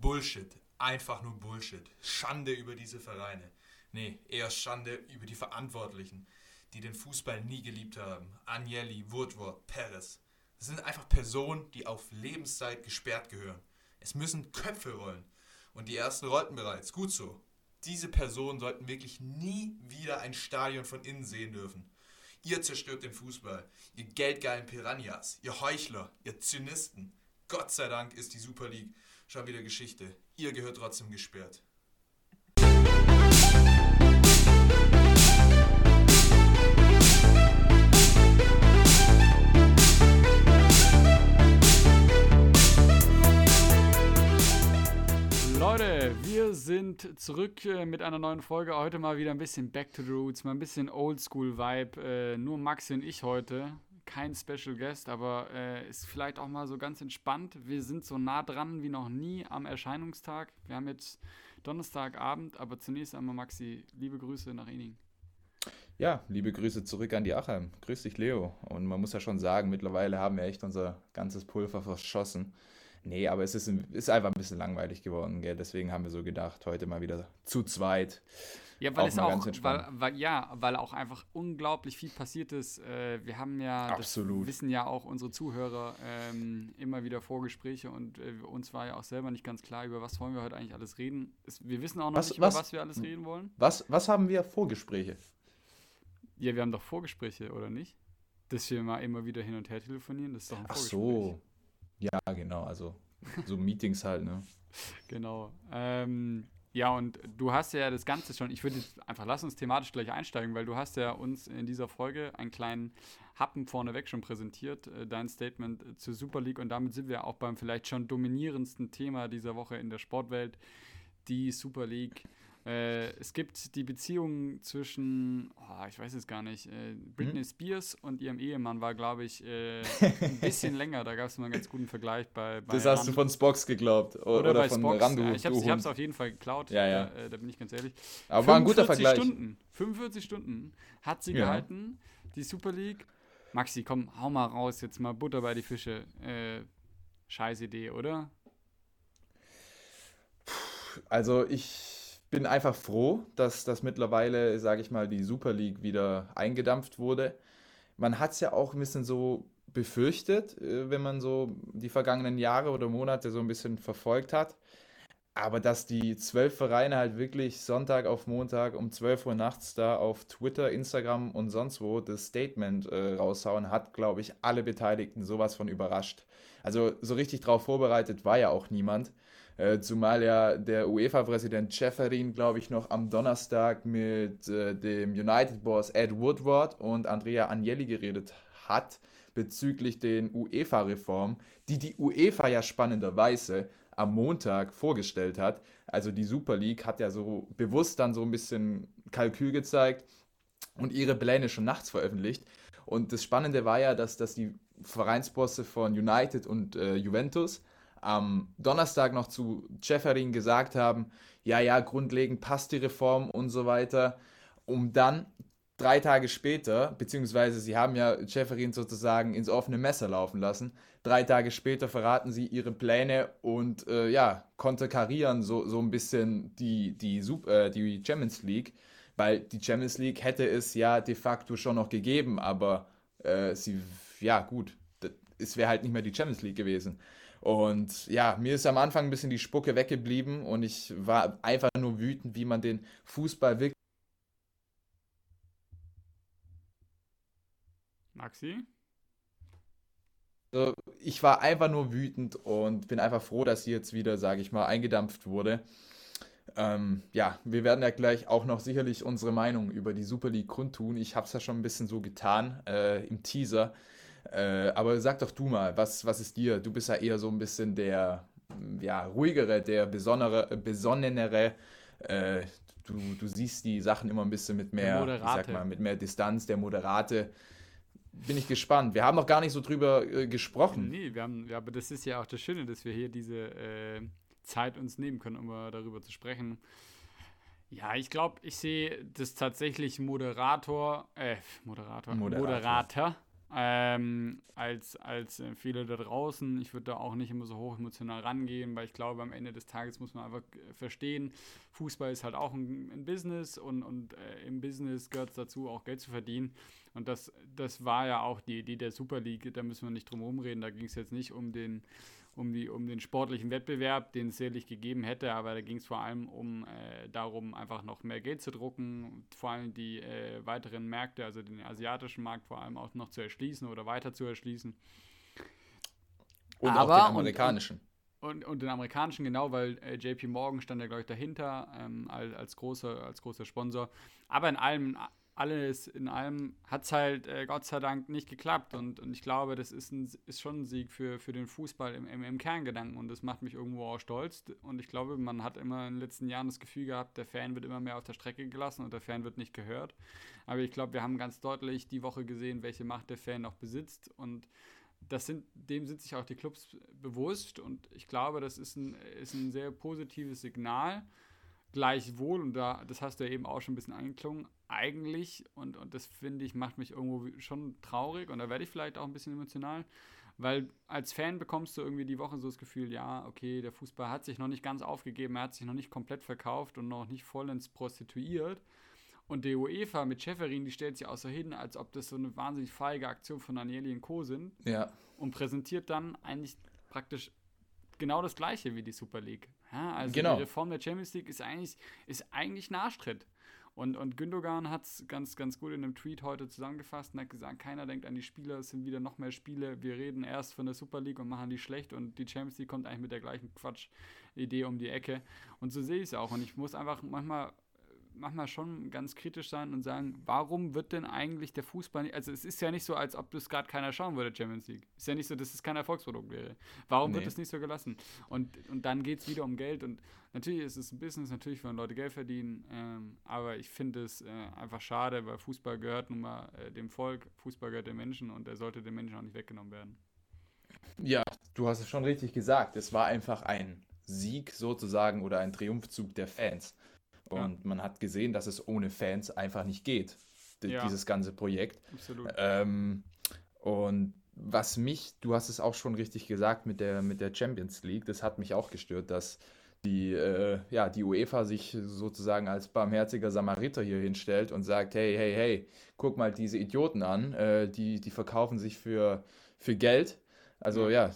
Bullshit. Einfach nur Bullshit. Schande über diese Vereine. Nee, eher Schande über die Verantwortlichen, die den Fußball nie geliebt haben. Agnelli, Woodward, Perez. Das sind einfach Personen, die auf Lebenszeit gesperrt gehören. Es müssen Köpfe rollen. Und die ersten rollten bereits. Gut so. Diese Personen sollten wirklich nie wieder ein Stadion von innen sehen dürfen. Ihr zerstört den Fußball. Ihr geldgeilen Piranhas. Ihr Heuchler. Ihr Zynisten. Gott sei Dank ist die Super League schon wieder Geschichte. Ihr gehört trotzdem gesperrt. Leute, wir sind zurück äh, mit einer neuen Folge. Heute mal wieder ein bisschen Back to the Roots, mal ein bisschen Oldschool-Vibe. Äh, nur Maxi und ich heute. Kein Special Guest, aber äh, ist vielleicht auch mal so ganz entspannt. Wir sind so nah dran wie noch nie am Erscheinungstag. Wir haben jetzt Donnerstagabend, aber zunächst einmal Maxi, liebe Grüße nach Ening. Ja, liebe Grüße zurück an die Achem. Grüß dich, Leo. Und man muss ja schon sagen, mittlerweile haben wir echt unser ganzes Pulver verschossen. Nee, aber es ist, ist einfach ein bisschen langweilig geworden, gell? Deswegen haben wir so gedacht, heute mal wieder zu zweit. Ja, weil auch es auch, weil, weil, ja, weil auch einfach unglaublich viel passiert ist. Äh, wir haben ja, Absolut. wissen ja auch unsere Zuhörer ähm, immer wieder Vorgespräche und äh, uns war ja auch selber nicht ganz klar, über was wollen wir heute eigentlich alles reden. Es, wir wissen auch noch was, nicht, was, über was wir alles reden wollen. Was, was haben wir Vorgespräche? Ja, wir haben doch Vorgespräche, oder nicht? Dass wir mal immer wieder hin und her telefonieren, das ist doch ein Ach Vorgespräch. so. Ja, genau, also so Meetings halt, ne? Genau. Ähm, ja, und du hast ja das Ganze schon, ich würde jetzt einfach, lass uns thematisch gleich einsteigen, weil du hast ja uns in dieser Folge einen kleinen Happen vorneweg schon präsentiert, äh, dein Statement zur Super League und damit sind wir auch beim vielleicht schon dominierendsten Thema dieser Woche in der Sportwelt, die Super League. Äh, es gibt die Beziehung zwischen, oh, ich weiß es gar nicht, äh, Britney hm? Spears und ihrem Ehemann war, glaube ich, äh, ein bisschen länger. Da gab es mal einen ganz guten Vergleich bei. bei das hast du von Spox geglaubt. Oder, oder von Spox. Randu. Ja, ich habe es auf jeden Fall geklaut. Ja, ja. Da, äh, da bin ich ganz ehrlich. Aber war ein guter Vergleich. Stunden, 45 Stunden hat sie ja. gehalten, die Super League. Maxi, komm, hau mal raus, jetzt mal Butter bei die Fische. Äh, scheiß Idee, oder? Also ich bin einfach froh, dass das mittlerweile, sage ich mal, die Super League wieder eingedampft wurde. Man hat es ja auch ein bisschen so befürchtet, äh, wenn man so die vergangenen Jahre oder Monate so ein bisschen verfolgt hat. Aber dass die zwölf Vereine halt wirklich Sonntag auf Montag um 12 Uhr nachts da auf Twitter, Instagram und sonst wo das Statement äh, raushauen, hat, glaube ich, alle Beteiligten sowas von überrascht. Also so richtig darauf vorbereitet war ja auch niemand. Äh, zumal ja der UEFA-Präsident Schäferin, glaube ich, noch am Donnerstag mit äh, dem United-Boss Ed Woodward und Andrea Agnelli geredet hat bezüglich den UEFA-Reformen, die die UEFA ja spannenderweise am Montag vorgestellt hat. Also die Super League hat ja so bewusst dann so ein bisschen Kalkül gezeigt und ihre Pläne schon nachts veröffentlicht. Und das Spannende war ja, dass, dass die Vereinsbosse von United und äh, Juventus am Donnerstag noch zu Jefferin gesagt haben, ja, ja, grundlegend passt die Reform und so weiter, um dann drei Tage später, beziehungsweise sie haben ja Jefferin sozusagen ins offene Messer laufen lassen, drei Tage später verraten sie ihre Pläne und äh, ja, konterkarieren so, so ein bisschen die, die, äh, die Champions League, weil die Champions League hätte es ja de facto schon noch gegeben, aber äh, sie, ja gut, es wäre halt nicht mehr die Champions League gewesen. Und ja, mir ist am Anfang ein bisschen die Spucke weggeblieben und ich war einfach nur wütend, wie man den Fußball wirklich. Maxi? Also, ich war einfach nur wütend und bin einfach froh, dass sie jetzt wieder, sage ich mal, eingedampft wurde. Ähm, ja, wir werden ja gleich auch noch sicherlich unsere Meinung über die Super League kundtun. Ich habe es ja schon ein bisschen so getan äh, im Teaser. Äh, aber sag doch du mal, was, was ist dir? Du bist ja eher so ein bisschen der ja, ruhigere, der besonnere, besonnenere. Äh, du, du siehst die Sachen immer ein bisschen mit mehr, ich sag mal, mit mehr Distanz, der Moderate. Bin ich gespannt. Wir haben noch gar nicht so drüber äh, gesprochen. Nee, wir haben, ja, aber das ist ja auch das Schöne, dass wir hier diese äh, Zeit uns nehmen können, um darüber zu sprechen. Ja, ich glaube, ich sehe das tatsächlich Moderator, äh, Moderator, Moderator, Moderator ähm, als, als äh, viele da draußen. Ich würde da auch nicht immer so hoch emotional rangehen, weil ich glaube, am Ende des Tages muss man einfach verstehen, Fußball ist halt auch ein, ein Business und, und äh, im Business gehört es dazu, auch Geld zu verdienen. Und das, das war ja auch die Idee der Super League, da müssen wir nicht drum herum reden. Da ging es jetzt nicht um den um, die, um den sportlichen Wettbewerb, den es sicherlich gegeben hätte, aber da ging es vor allem um äh, darum, einfach noch mehr Geld zu drucken, vor allem die äh, weiteren Märkte, also den asiatischen Markt vor allem auch noch zu erschließen oder weiter zu erschließen. Und aber, auch den amerikanischen. Und, und, und, den amerikanischen, genau, weil äh, JP Morgan stand ja, glaube ich, dahinter ähm, als, als, großer, als großer Sponsor. Aber in allem, alles in allem hat es halt äh, Gott sei Dank nicht geklappt. Und, und ich glaube, das ist, ein, ist schon ein Sieg für, für den Fußball im, im, im Kerngedanken. Und das macht mich irgendwo auch stolz. Und ich glaube, man hat immer in den letzten Jahren das Gefühl gehabt, der Fan wird immer mehr auf der Strecke gelassen und der Fan wird nicht gehört. Aber ich glaube, wir haben ganz deutlich die Woche gesehen, welche Macht der Fan noch besitzt. Und sind, dem sind sich auch die Clubs bewusst. Und ich glaube, das ist ein, ist ein sehr positives Signal Gleichwohl, und da, das hast du ja eben auch schon ein bisschen angeklungen, eigentlich, und, und das finde ich, macht mich irgendwo schon traurig und da werde ich vielleicht auch ein bisschen emotional, weil als Fan bekommst du irgendwie die Woche so das Gefühl, ja, okay, der Fußball hat sich noch nicht ganz aufgegeben, er hat sich noch nicht komplett verkauft und noch nicht vollends prostituiert. Und die UEFA mit Schäferin, die stellt sich auch so hin, als ob das so eine wahnsinnig feige Aktion von Danieli und Co. sind. Ja. Und präsentiert dann eigentlich praktisch genau das gleiche wie die Super League. Ja, also genau. die Reform der Champions League ist eigentlich, ist eigentlich Nachstritt. Und, und Gündogan hat es ganz, ganz gut in einem Tweet heute zusammengefasst und hat gesagt, keiner denkt an die Spieler, es sind wieder noch mehr Spiele. Wir reden erst von der Super League und machen die schlecht und die Champions League kommt eigentlich mit der gleichen Quatsch-Idee um die Ecke. Und so sehe ich es auch. Und ich muss einfach manchmal manchmal schon ganz kritisch sein und sagen, warum wird denn eigentlich der Fußball nicht, also es ist ja nicht so, als ob das gerade keiner schauen würde, Champions League. Ist ja nicht so, dass es kein Erfolgsprodukt wäre. Warum nee. wird es nicht so gelassen? Und, und dann geht es wieder um Geld und natürlich ist es ein Business, natürlich wollen Leute Geld verdienen, ähm, aber ich finde es äh, einfach schade, weil Fußball gehört nun mal äh, dem Volk, Fußball gehört den Menschen und er sollte den Menschen auch nicht weggenommen werden. Ja, du hast es schon richtig gesagt. Es war einfach ein Sieg sozusagen oder ein Triumphzug der Fans. Und ja. man hat gesehen, dass es ohne Fans einfach nicht geht, ja. dieses ganze Projekt. Absolut. Ähm, und was mich, du hast es auch schon richtig gesagt mit der, mit der Champions League, das hat mich auch gestört, dass die, äh, ja, die UEFA sich sozusagen als barmherziger Samariter hier hinstellt und sagt, hey, hey, hey, guck mal diese Idioten an, äh, die, die verkaufen sich für, für Geld. Also ja,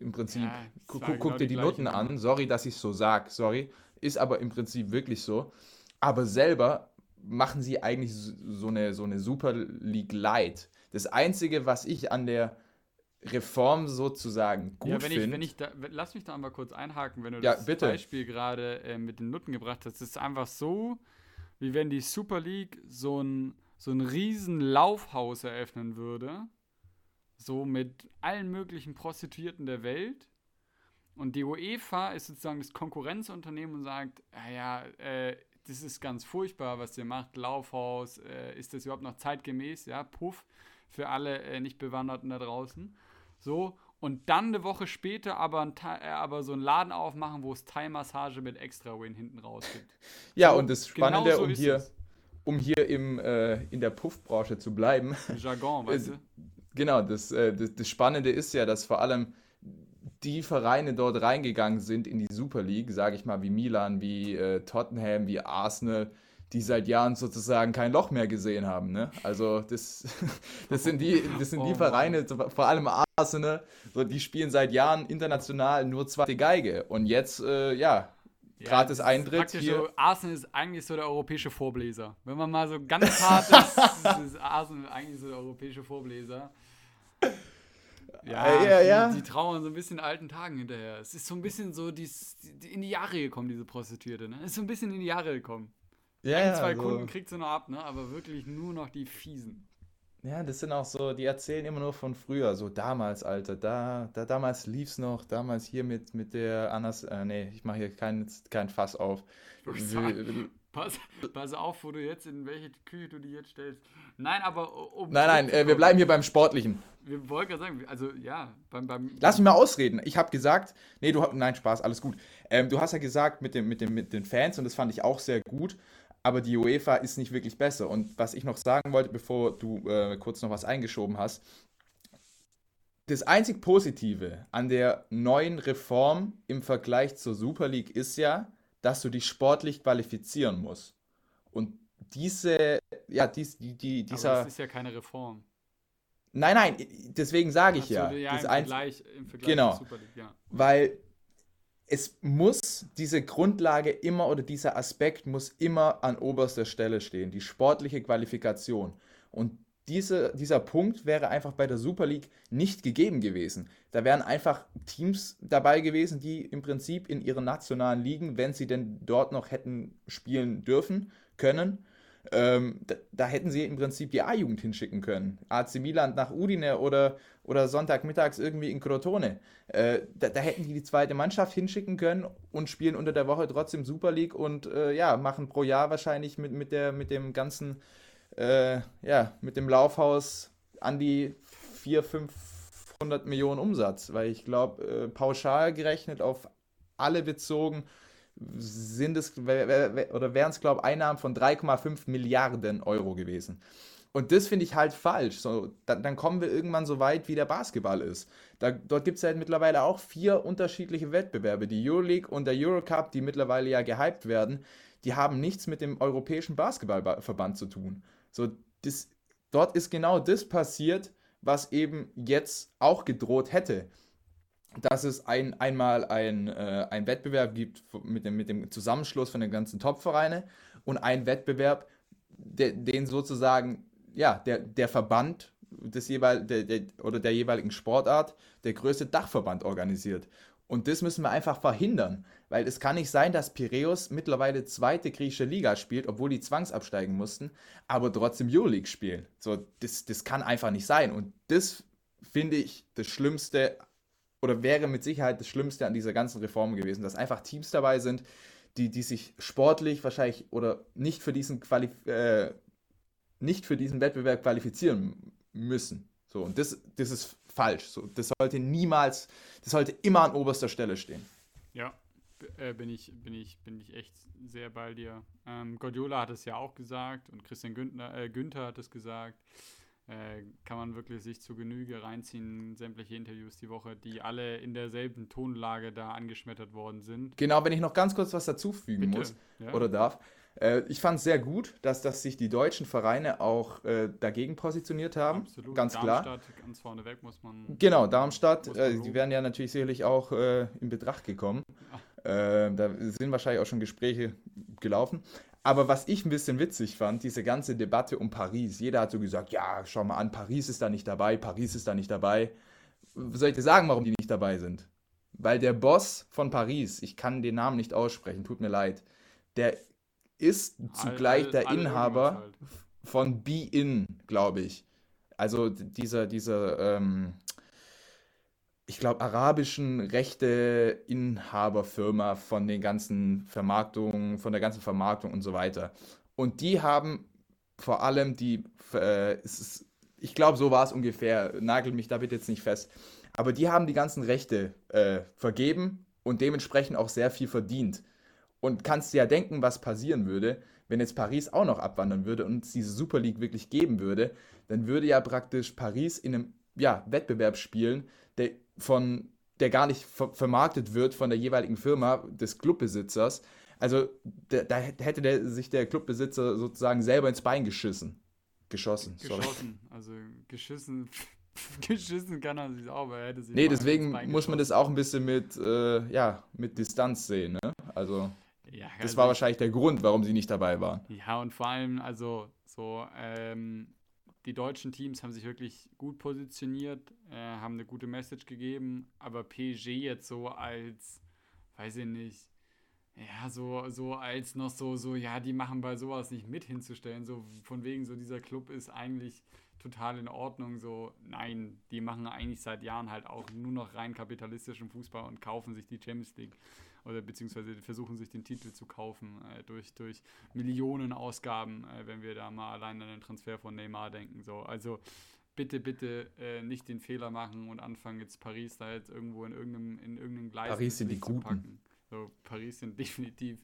im Prinzip, ja, guck, guck genau dir die, die Noten an, sorry, dass ich es so sage, sorry, ist aber im Prinzip wirklich so. Aber selber machen sie eigentlich so eine, so eine Super League Light. Das Einzige, was ich an der Reform sozusagen gut ja, wenn finde. wenn ich da, lass mich da einmal kurz einhaken, wenn du ja, das bitte. Beispiel gerade äh, mit den Nutten gebracht hast. Es ist einfach so, wie wenn die Super League so ein, so ein riesen Laufhaus eröffnen würde. So mit allen möglichen Prostituierten der Welt und die UEFA ist sozusagen das Konkurrenzunternehmen und sagt, ja, ja äh, das ist ganz furchtbar, was ihr macht, Laufhaus, äh, ist das überhaupt noch zeitgemäß, ja, puff, für alle äh, nicht Bewanderten da draußen. So, und dann eine Woche später aber, ein, äh, aber so einen Laden aufmachen, wo es Thai-Massage mit Extra-Win hinten raus gibt. ja, so, und das Spannende, genau so um, hier, um hier im, äh, in der Puffbranche zu bleiben. Jargon, weißt du? Genau, das, äh, das, das Spannende ist ja, dass vor allem die Vereine dort reingegangen sind in die Super League, sage ich mal, wie Milan, wie äh, Tottenham, wie Arsenal, die seit Jahren sozusagen kein Loch mehr gesehen haben. Ne? Also das, das sind die, das sind die oh, Vereine, vor allem Arsenal, so, die spielen seit Jahren international nur zweite Geige. Und jetzt, äh, ja, gratis ja, Eintritt. Hier. So, Arsenal ist eigentlich so der europäische Vorbläser. Wenn man mal so ganz hart ist, ist Arsenal eigentlich so der europäische Vorbläser. Ja, äh, ja, ja. Die, die, trauern so ein bisschen alten Tagen hinterher. Es ist so ein bisschen so, die, die in die Jahre gekommen, diese Prostituierte. Ne? Es ist so ein bisschen in die Jahre gekommen. Ja, ein, zwei so. Kunden kriegt sie noch ab, ne? aber wirklich nur noch die fiesen. Ja, das sind auch so, die erzählen immer nur von früher, so damals, Alter, da, da damals lief's noch, damals hier mit, mit der Annas, äh, nee, ich mache hier kein, kein Fass auf. Pass, pass auf, wo du jetzt, in welche Küche du die jetzt stellst. Nein, aber um Nein, nein, äh, wir bleiben hier beim Sportlichen. Wir wollten gerade sagen, also ja, beim, beim Lass mich mal ausreden. Ich habe gesagt, nee, du hast, nein, Spaß, alles gut. Ähm, du hast ja gesagt mit, dem, mit, dem, mit den Fans und das fand ich auch sehr gut, aber die UEFA ist nicht wirklich besser. Und was ich noch sagen wollte, bevor du äh, kurz noch was eingeschoben hast, das einzig Positive an der neuen Reform im Vergleich zur Super League ist ja, dass du dich sportlich qualifizieren musst. Und diese, ja, dies, die, die, dieser. Aber das ist ja keine Reform. Nein, nein, deswegen sage ich ja. ja im, Vergleich, im Vergleich genau, Super League, ja. Weil es muss diese Grundlage immer oder dieser Aspekt muss immer an oberster Stelle stehen, die sportliche Qualifikation. Und diese, dieser Punkt wäre einfach bei der Super League nicht gegeben gewesen. Da wären einfach Teams dabei gewesen, die im Prinzip in ihren nationalen Ligen, wenn sie denn dort noch hätten spielen dürfen, können, ähm, da, da, hätten sie im Prinzip die A-Jugend hinschicken können. AC Milan nach Udine oder, oder Sonntagmittags irgendwie in Crotone. Äh, da, da, hätten die die zweite Mannschaft hinschicken können und spielen unter der Woche trotzdem Super League und äh, ja, machen pro Jahr wahrscheinlich mit, mit, der, mit dem ganzen, äh, ja, mit dem Laufhaus an die 400, 500 Millionen Umsatz. Weil ich glaube, äh, pauschal gerechnet auf alle bezogen, sind es oder wären es, glaube ich, Einnahmen von 3,5 Milliarden Euro gewesen. Und das finde ich halt falsch. So, dann, dann, kommen wir irgendwann so weit, wie der Basketball ist. Da, dort gibt es halt mittlerweile auch vier unterschiedliche Wettbewerbe. Die Euroleague und der Eurocup, die mittlerweile ja gehypt werden, die haben nichts mit dem Europäischen Basketballverband zu tun. So, das, dort ist genau das passiert, was eben jetzt auch gedroht hätte dass es ein, einmal ein, äh, ein Wettbewerb gibt mit dem, mit dem Zusammenschluss von den ganzen Top-Vereinen und ein Wettbewerb, de, den sozusagen ja, der, der Verband des jeweil, der, der, oder der jeweiligen Sportart, der größte Dachverband organisiert. Und das müssen wir einfach verhindern, weil es kann nicht sein, dass Piräus mittlerweile zweite griechische Liga spielt, obwohl die zwangsabsteigen mussten, aber trotzdem Euroleague spielen. So, das, das kann einfach nicht sein. Und das finde ich das Schlimmste oder wäre mit Sicherheit das Schlimmste an dieser ganzen Reform gewesen, dass einfach Teams dabei sind, die, die sich sportlich wahrscheinlich oder nicht für diesen Qualif äh, nicht für diesen Wettbewerb qualifizieren müssen. So, und das, das ist falsch. So, das sollte niemals, das sollte immer an oberster Stelle stehen. Ja, äh, bin, ich, bin, ich, bin ich echt sehr bei dir. Ähm, Guardiola hat es ja auch gesagt und Christian Günther, äh, Günther hat es gesagt. Äh, kann man wirklich sich zu Genüge reinziehen, sämtliche Interviews die Woche, die alle in derselben Tonlage da angeschmettert worden sind. Genau, wenn ich noch ganz kurz was dazufügen Bitte. muss ja. oder darf. Äh, ich fand es sehr gut, dass, dass sich die deutschen Vereine auch äh, dagegen positioniert haben. Absolut. Ganz Darmstadt, klar. ganz vorneweg muss man. Genau, Darmstadt. Äh, die werden ja natürlich sicherlich auch äh, in Betracht gekommen. Äh, da sind wahrscheinlich auch schon Gespräche gelaufen. Aber was ich ein bisschen witzig fand, diese ganze Debatte um Paris. Jeder hat so gesagt, ja, schau mal an, Paris ist da nicht dabei, Paris ist da nicht dabei. Soll ich dir sagen, warum die nicht dabei sind? Weil der Boss von Paris, ich kann den Namen nicht aussprechen, tut mir leid, der ist zugleich all, all, der Inhaber halt. von Be In, glaube ich. Also dieser, dieser ähm, ich glaube, arabischen Rechteinhaberfirma von den ganzen Vermarktungen, von der ganzen Vermarktung und so weiter. Und die haben vor allem die, äh, ist, ich glaube, so war es ungefähr, nagel mich da bitte jetzt nicht fest, aber die haben die ganzen Rechte äh, vergeben und dementsprechend auch sehr viel verdient. Und kannst dir ja denken, was passieren würde, wenn jetzt Paris auch noch abwandern würde und es diese Super League wirklich geben würde, dann würde ja praktisch Paris in einem ja, Wettbewerb spielen, der von der gar nicht ver vermarktet wird von der jeweiligen Firma des Clubbesitzers. Also da, da hätte der, sich der Clubbesitzer sozusagen selber ins Bein geschissen. Geschossen, sorry. Geschossen, also geschissen. geschissen kann er sich auch, aber er hätte sich Nee, deswegen muss man das auch ein bisschen mit, äh, ja, mit Distanz sehen, ne? Also, ja, das also war wahrscheinlich der Grund, warum sie nicht dabei waren. Ja, und vor allem, also, so, ähm, die deutschen Teams haben sich wirklich gut positioniert, äh, haben eine gute Message gegeben, aber PSG jetzt so als, weiß ich nicht, ja, so, so als noch so, so, ja, die machen bei sowas nicht mit hinzustellen, so von wegen so, dieser Club ist eigentlich total in Ordnung, so, nein, die machen eigentlich seit Jahren halt auch nur noch rein kapitalistischen Fußball und kaufen sich die Champions League oder beziehungsweise versuchen sich den Titel zu kaufen äh, durch, durch Millionenausgaben, äh, wenn wir da mal allein an den Transfer von Neymar denken. So. Also bitte, bitte äh, nicht den Fehler machen und anfangen, jetzt Paris da jetzt irgendwo in irgendeinem, in irgendeinem Gleis Paris sind die Guten. Packen. So, Paris sind definitiv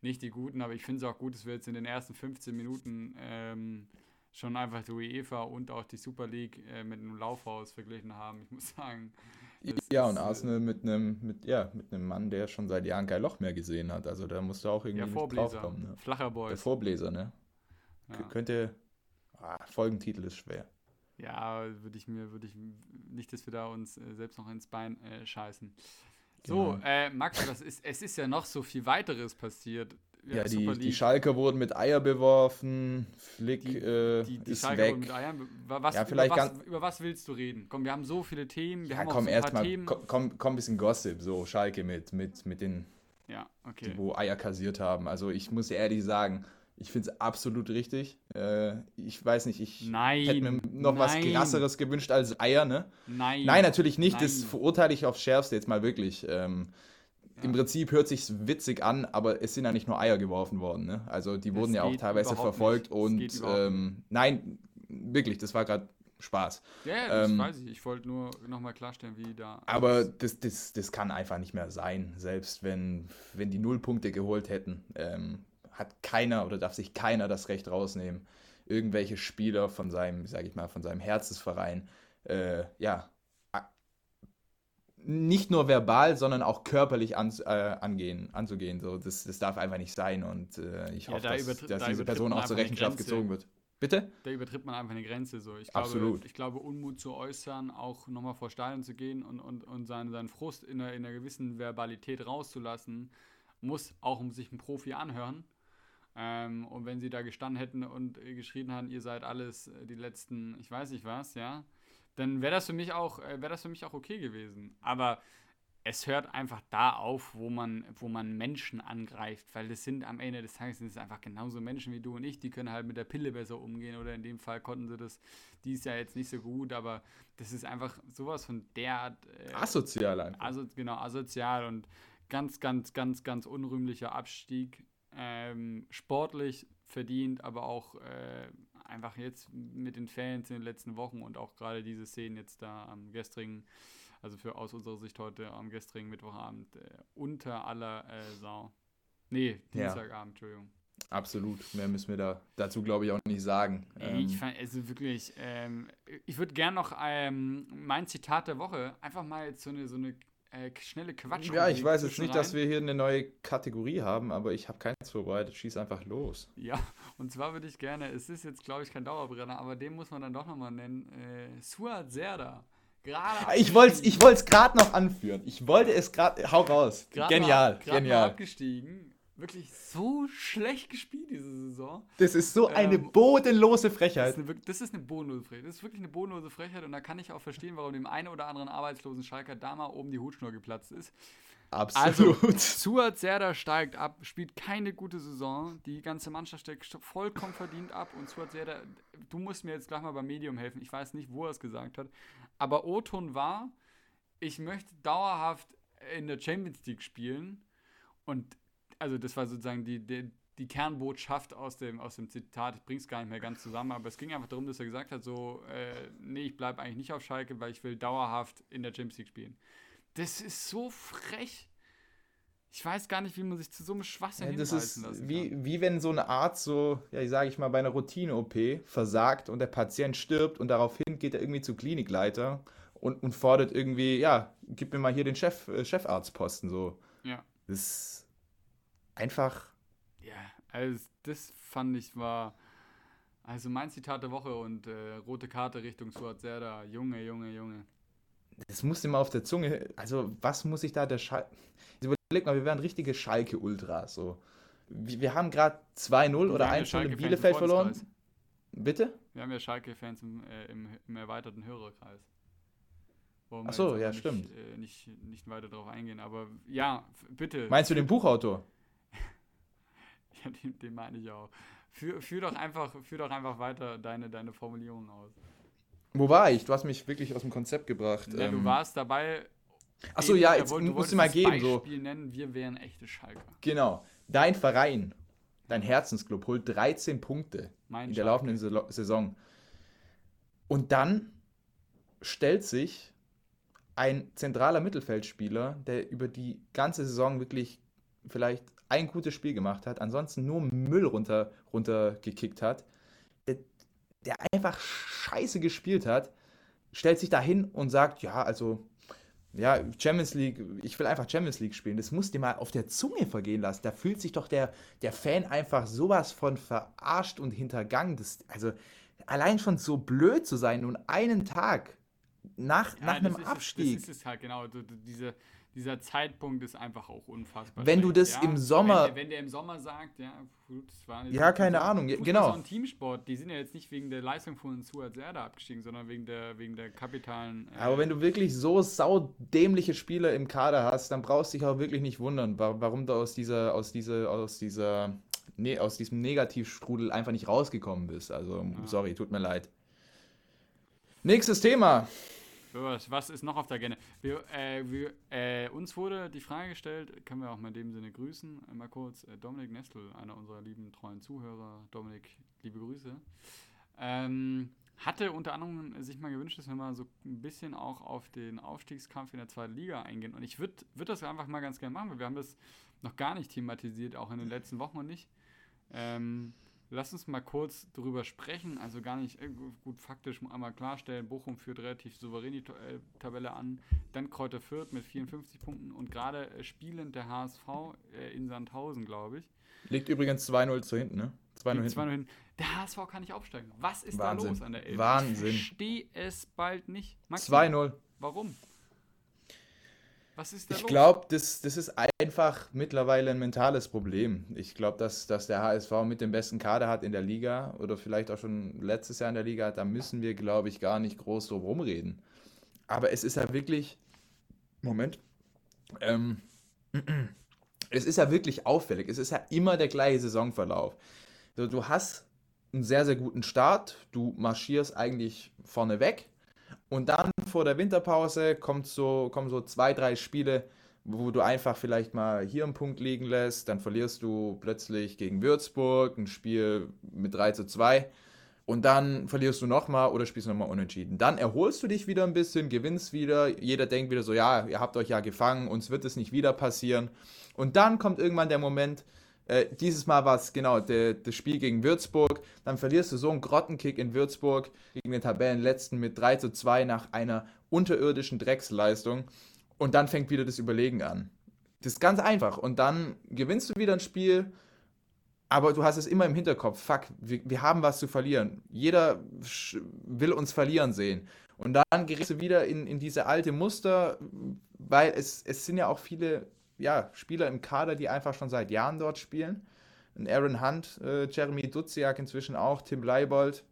nicht die Guten, aber ich finde es auch gut, dass wir jetzt in den ersten 15 Minuten ähm, schon einfach die UEFA und auch die Super League äh, mit einem Laufhaus verglichen haben. Ich muss sagen. Ja, und äh, Arsenal mit einem mit, ja, mit einem Mann, der schon seit Jahren kein Loch mehr gesehen hat. Also da musst du auch irgendwie ja, draufkommen. Ne? Flacher Boy. Der Vorbläser, ne? Ja. Könnte. Ah, Folgentitel ist schwer. Ja, würde ich mir, würde ich nicht, dass wir da uns äh, selbst noch ins Bein äh, scheißen. So, genau. äh, Max, was ist, es ist ja noch so viel weiteres passiert. Ja, ja die, die Schalker wurden mit Eier beworfen, Flick die, äh, die, die ist Schalker weg. Wurden mit Eiern. Was, ja, vielleicht über, was, über was willst du reden? Komm, wir haben so viele Themen. Wir ja, haben komm, erst mal, Themen. Komm, komm, ein bisschen Gossip, so Schalke mit, mit, mit den, ja, okay. die, wo Eier kassiert haben. Also ich muss ehrlich sagen, ich finde es absolut richtig. Äh, ich weiß nicht, ich nein, hätte mir noch nein. was krasseres gewünscht als Eier, ne? Nein. Nein, natürlich nicht. Nein. Das verurteile ich aufs Schärfste jetzt mal wirklich. Ähm. Im Prinzip hört sich witzig an, aber es sind ja nicht nur Eier geworfen worden. Ne? Also die wurden das ja auch teilweise verfolgt nicht. und ähm, nein, wirklich, das war gerade Spaß. Ja, das ähm, weiß ich. Ich wollte nur nochmal klarstellen, wie da. Aber das, das, das kann einfach nicht mehr sein, selbst wenn, wenn die Nullpunkte geholt hätten. Ähm, hat keiner oder darf sich keiner das Recht rausnehmen, irgendwelche Spieler von seinem, sage ich mal, von seinem Herzensverein, äh, ja, nicht nur verbal, sondern auch körperlich an, äh, angehen, anzugehen. So, das, das darf einfach nicht sein und äh, ich ja, hoffe, da dass, dass da diese Person auch zur Rechenschaft gezogen wird. Bitte? Da übertritt man einfach eine Grenze. So. Ich glaube, Absolut. Ich glaube, Unmut zu äußern, auch nochmal vor Stadion zu gehen und, und, und seinen, seinen Frust in einer, in einer gewissen Verbalität rauszulassen, muss auch um sich ein Profi anhören. Ähm, und wenn sie da gestanden hätten und geschrien haben, ihr seid alles äh, die letzten, ich weiß nicht was, ja, dann wäre das für mich auch, äh, wäre das für mich auch okay gewesen. Aber es hört einfach da auf, wo man, wo man Menschen angreift, weil das sind am Ende des Tages sind es einfach genauso Menschen wie du und ich, die können halt mit der Pille besser umgehen oder in dem Fall konnten sie das, die ist ja jetzt nicht so gut, aber das ist einfach sowas von derart äh, asozial einfach. Also genau asozial und ganz, ganz, ganz, ganz unrühmlicher Abstieg, ähm, sportlich verdient, aber auch äh, einfach jetzt mit den Fans in den letzten Wochen und auch gerade diese Szenen jetzt da am gestrigen, also für aus unserer Sicht heute am gestrigen Mittwochabend, äh, unter aller äh, Sau. Nee, Dienstagabend, ja. Entschuldigung. Absolut, mehr müssen wir da dazu, glaube ich, auch nicht sagen. Ähm, ich fand, also wirklich, ähm, ich würde gerne noch ähm, mein Zitat der Woche einfach mal jetzt so eine, so eine äh, schnelle Quatsch. Ja, ich weiß jetzt nicht, rein. dass wir hier eine neue Kategorie haben, aber ich habe keins vorbereitet. Schieß einfach los. Ja, und zwar würde ich gerne, es ist jetzt, glaube ich, kein Dauerbrenner, aber den muss man dann doch nochmal nennen. Äh, Suat Serda. Gerade ich wollte es ich gerade noch anführen. Ich wollte es gerade. Hau raus. Genial. Noch, genial. abgestiegen wirklich so schlecht gespielt diese Saison. Das ist so eine ähm, bodenlose Frechheit. Das ist eine, das ist eine, bodenlose Frechheit. Das ist wirklich eine bodenlose Frechheit und da kann ich auch verstehen, warum dem einen oder anderen arbeitslosen Schalker da mal oben die Hutschnur geplatzt ist. Absolut. Also, Suat Serda steigt ab, spielt keine gute Saison. Die ganze Mannschaft steckt vollkommen verdient ab. Und Suat Serda, du musst mir jetzt gleich mal beim Medium helfen. Ich weiß nicht, wo er es gesagt hat. Aber Oton war, ich möchte dauerhaft in der Champions League spielen. Und also das war sozusagen die, die, die Kernbotschaft aus dem, aus dem Zitat. Ich bringe es gar nicht mehr ganz zusammen, aber es ging einfach darum, dass er gesagt hat, so, äh, nee, ich bleibe eigentlich nicht auf Schalke, weil ich will dauerhaft in der Champions League spielen. Das ist so frech. Ich weiß gar nicht, wie man sich zu so einem Schwachsinn ja, das ist lassen wie, kann. wie wenn so eine Art so, ja, ich sage ich mal, bei einer Routine-OP versagt und der Patient stirbt und daraufhin geht er irgendwie zu Klinikleiter und, und fordert irgendwie, ja, gib mir mal hier den Chef, äh, Chefarztposten, so. Ja. Das einfach. Ja, also das fand ich war. Also mein Zitat der Woche und äh, rote Karte Richtung Suat Serda. Junge, Junge, Junge. Das muss immer auf der Zunge. Also, was muss ich da der Schalke. Überleg mal, wir wären richtige Schalke-Ultras. So. Wir, wir haben gerade 2-0 oder 1-0 in Bielefeld verloren. Bitte? Wir haben ja Schalke-Fans im, äh, im, im, erweiterten Hörerkreis. Achso, ja, nicht, stimmt. Äh, nicht, nicht weiter darauf eingehen, aber ja, bitte. Meinst du den Buchautor? Ja, den, den meine ich auch. Führ, führ, doch einfach, führ doch einfach weiter deine, deine Formulierung aus. Wo war ich? Du hast mich wirklich aus dem Konzept gebracht. Ja, ähm, du warst dabei. Achso, ja, jetzt wollt, musst du mal geben. Beispiel so. nennen, wir wären echte Schalker. Genau. Dein Verein, dein Herzensclub, holt 13 Punkte mein in der Schalke. laufenden Saison. Und dann stellt sich ein zentraler Mittelfeldspieler, der über die ganze Saison wirklich vielleicht ein gutes Spiel gemacht hat, ansonsten nur Müll runter, runtergekickt hat, der, der einfach scheiße gespielt hat, stellt sich da hin und sagt, ja, also ja, Champions League, ich will einfach Champions League spielen. Das muss dir mal auf der Zunge vergehen lassen. Da fühlt sich doch der, der Fan einfach sowas von verarscht und hintergangen. Das, also allein schon so blöd zu sein und einen Tag nach, ja, nach einem Abstieg. Es, das ist es halt, genau. Diese, dieser Zeitpunkt ist einfach auch unfassbar. Wenn du das ja, im Sommer. Wenn, wenn, der im Sommer sagt, ja, gut, es war Ja, keine Fußball, Ahnung, Fußball genau. Ist ein Teamsport. Die sind ja jetzt nicht wegen der Leistung von als Erde abgestiegen, sondern wegen der, wegen der kapitalen. Äh Aber wenn du wirklich so saudämliche Spieler im Kader hast, dann brauchst du dich auch wirklich nicht wundern, warum du aus dieser, aus dieser, aus dieser, nee, aus diesem Negativstrudel einfach nicht rausgekommen bist. Also, ja. sorry, tut mir leid. Nächstes Thema. Was, ist noch auf der Agenda? Wir, äh, wir, äh, uns wurde die Frage gestellt, können wir auch mal in dem Sinne grüßen, mal kurz, äh, Dominik Nestel, einer unserer lieben treuen Zuhörer. Dominik, liebe Grüße. Ähm, hatte unter anderem sich mal gewünscht, dass wir mal so ein bisschen auch auf den Aufstiegskampf in der zweiten Liga eingehen. Und ich würde würd das einfach mal ganz gerne machen, weil wir haben das noch gar nicht thematisiert, auch in den letzten Wochen nicht. Ähm, Lass uns mal kurz darüber sprechen. Also gar nicht äh, gut faktisch einmal klarstellen. Bochum führt relativ souverän die äh, Tabelle an. Dann Kräuter Fürth mit 54 Punkten und gerade äh, spielend der HSV in Sandhausen, glaube ich. Liegt übrigens 2-0 zu hinten, ne? 2-0 hinten. hinten. Der HSV kann nicht aufsteigen. Was ist Wahnsinn. da los an der Elbe? Wahnsinn. Ich verstehe es bald nicht. 2-0. Warum? Was ist da Ich glaube, das, das ist einfach mittlerweile ein mentales Problem. Ich glaube, dass, dass der HSV mit dem besten Kader hat in der Liga oder vielleicht auch schon letztes Jahr in der Liga, da müssen wir, glaube ich, gar nicht groß drum rumreden. Aber es ist ja wirklich. Moment. Ähm, es ist ja wirklich auffällig. Es ist ja immer der gleiche Saisonverlauf. So, du hast einen sehr, sehr guten Start. Du marschierst eigentlich vorne weg und dann vor der Winterpause kommt so, kommen so zwei, drei Spiele, wo du einfach vielleicht mal hier einen Punkt liegen lässt. Dann verlierst du plötzlich gegen Würzburg ein Spiel mit 3 zu 2. Und dann verlierst du nochmal oder spielst nochmal unentschieden. Dann erholst du dich wieder ein bisschen, gewinnst wieder. Jeder denkt wieder so, ja, ihr habt euch ja gefangen, uns wird es nicht wieder passieren. Und dann kommt irgendwann der Moment, äh, dieses Mal war es genau der, das Spiel gegen Würzburg. Dann verlierst du so einen Grottenkick in Würzburg gegen den Tabellenletzten mit 3 zu 2 nach einer unterirdischen Drecksleistung. Und dann fängt wieder das Überlegen an. Das ist ganz einfach. Und dann gewinnst du wieder ein Spiel, aber du hast es immer im Hinterkopf. Fuck, wir, wir haben was zu verlieren. Jeder will uns verlieren sehen. Und dann gerätst du wieder in, in diese alte Muster, weil es, es sind ja auch viele ja, Spieler im Kader, die einfach schon seit Jahren dort spielen. Ein Aaron Hunt, äh, Jeremy Duziak inzwischen auch, Tim Leibold.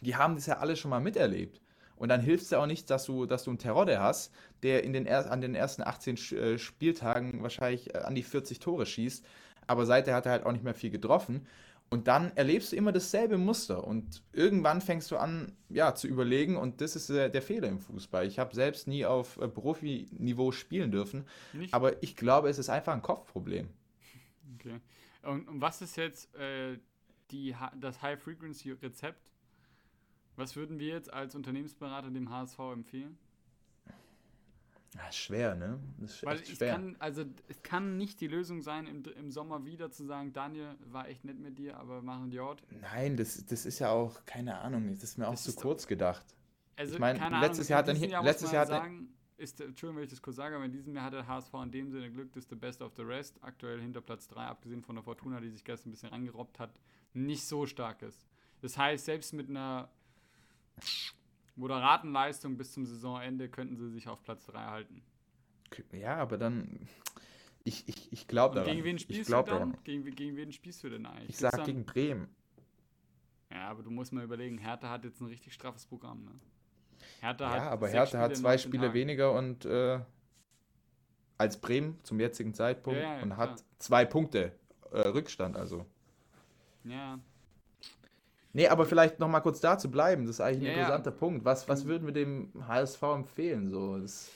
Die haben das ja alle schon mal miterlebt. Und dann hilft es ja auch nicht, dass du, dass du einen Terodde hast, der in den er an den ersten 18 äh, Spieltagen wahrscheinlich äh, an die 40 Tore schießt. Aber seither hat er halt auch nicht mehr viel getroffen. Und dann erlebst du immer dasselbe Muster und irgendwann fängst du an, ja, zu überlegen und das ist äh, der Fehler im Fußball. Ich habe selbst nie auf äh, Profiniveau spielen dürfen, Nicht? aber ich glaube, es ist einfach ein Kopfproblem. Okay. Und, und was ist jetzt äh, die, das High-Frequency-Rezept? Was würden wir jetzt als Unternehmensberater dem HSV empfehlen? Ja, schwer, ne? Das ist Weil ich schwer. kann, also es kann nicht die Lösung sein, im, im Sommer wieder zu sagen, Daniel, war echt nett mit dir, aber machen die Ort. Nein, das, das ist ja auch, keine Ahnung, das ist mir das auch zu kurz gedacht. Also, ich meine, letztes Ahnung, Jahr hat dann hier, letztes Jahr hat sagen, ist, Entschuldigung, wenn ich das kurz sage, aber in diesem Jahr hat der HSV in dem Sinne Glück, dass the best of the rest, aktuell hinter Platz 3, abgesehen von der Fortuna, die sich gestern ein bisschen rangerobbt hat, nicht so stark ist. Das heißt, selbst mit einer moderaten Leistung bis zum Saisonende könnten sie sich auf Platz 3 halten. Ja, aber dann. Ich, ich, ich glaube daran. Gegen wen spielst du dann? Gegen, gegen wen spielst du denn eigentlich? Ich sag gegen Bremen. Ja, aber du musst mal überlegen, Hertha hat jetzt ein richtig straffes Programm, ne? Hertha ja, hat aber Hertha Spiele hat zwei Spiele weniger und äh, als Bremen zum jetzigen Zeitpunkt ja, ja, und klar. hat zwei Punkte äh, Rückstand, also. Ja, Nee, aber vielleicht noch mal kurz da zu bleiben, das ist eigentlich ein ja, interessanter ja. Punkt. Was, was würden wir dem HSV empfehlen? So, das